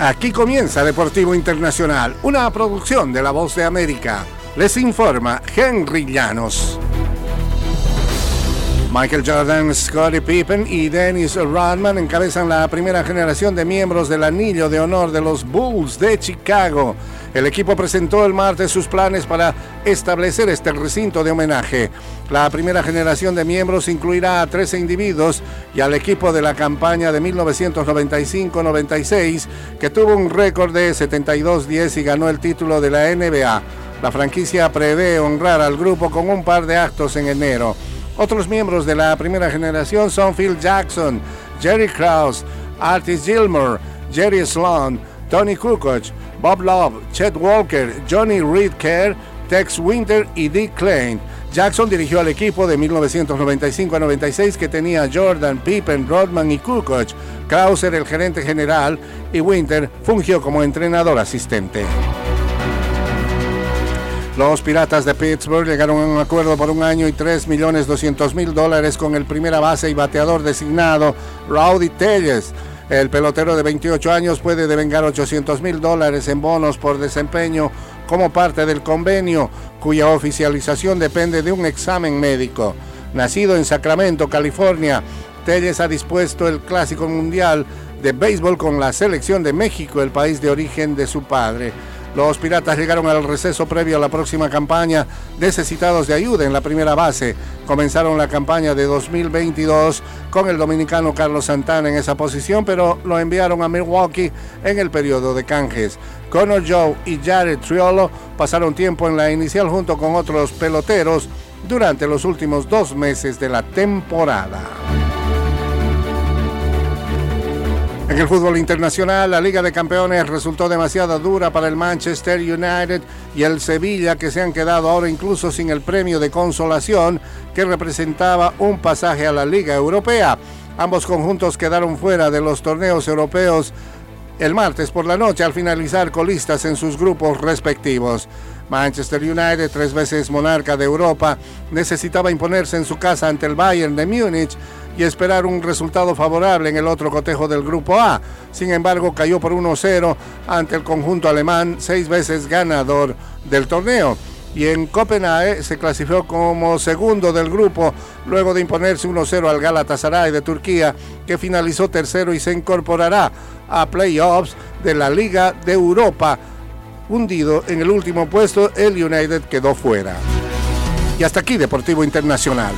Aquí comienza Deportivo Internacional, una producción de La Voz de América. Les informa Henry Llanos. Michael Jordan, Scottie Pippen y Dennis Rodman encabezan la primera generación de miembros del anillo de honor de los Bulls de Chicago. El equipo presentó el martes sus planes para establecer este recinto de homenaje. La primera generación de miembros incluirá a 13 individuos y al equipo de la campaña de 1995-96 que tuvo un récord de 72-10 y ganó el título de la NBA. La franquicia prevé honrar al grupo con un par de actos en enero. Otros miembros de la primera generación son Phil Jackson, Jerry Krause, Artis Gilmore, Jerry Sloan, Tony Kukoc, Bob Love, Chet Walker, Johnny Reed Kerr, Tex Winter y Dick Klein. Jackson dirigió al equipo de 1995 a 96 que tenía Jordan, Pippen, Rodman y Kukoc. Krauser el gerente general y Winter fungió como entrenador asistente. Los Piratas de Pittsburgh llegaron a un acuerdo por un año y 3 millones 200 mil dólares con el primera base y bateador designado Rowdy Telles. El pelotero de 28 años puede devengar 800 mil dólares en bonos por desempeño como parte del convenio, cuya oficialización depende de un examen médico. Nacido en Sacramento, California, Telles ha dispuesto el Clásico Mundial de Béisbol con la selección de México, el país de origen de su padre. Los Piratas llegaron al receso previo a la próxima campaña necesitados de ayuda en la primera base. Comenzaron la campaña de 2022 con el dominicano Carlos Santana en esa posición, pero lo enviaron a Milwaukee en el periodo de canjes. Connor Joe y Jared Triolo pasaron tiempo en la inicial junto con otros peloteros durante los últimos dos meses de la temporada. En el fútbol internacional, la Liga de Campeones resultó demasiado dura para el Manchester United y el Sevilla, que se han quedado ahora incluso sin el premio de consolación que representaba un pasaje a la Liga Europea. Ambos conjuntos quedaron fuera de los torneos europeos el martes por la noche al finalizar colistas en sus grupos respectivos. Manchester United, tres veces monarca de Europa, necesitaba imponerse en su casa ante el Bayern de Múnich y esperar un resultado favorable en el otro cotejo del Grupo A. Sin embargo, cayó por 1-0 ante el conjunto alemán, seis veces ganador del torneo. Y en Copenhague se clasificó como segundo del grupo luego de imponerse 1-0 al Galatasaray de Turquía, que finalizó tercero y se incorporará a playoffs de la Liga de Europa. Hundido en el último puesto, el United quedó fuera. Y hasta aquí Deportivo Internacional.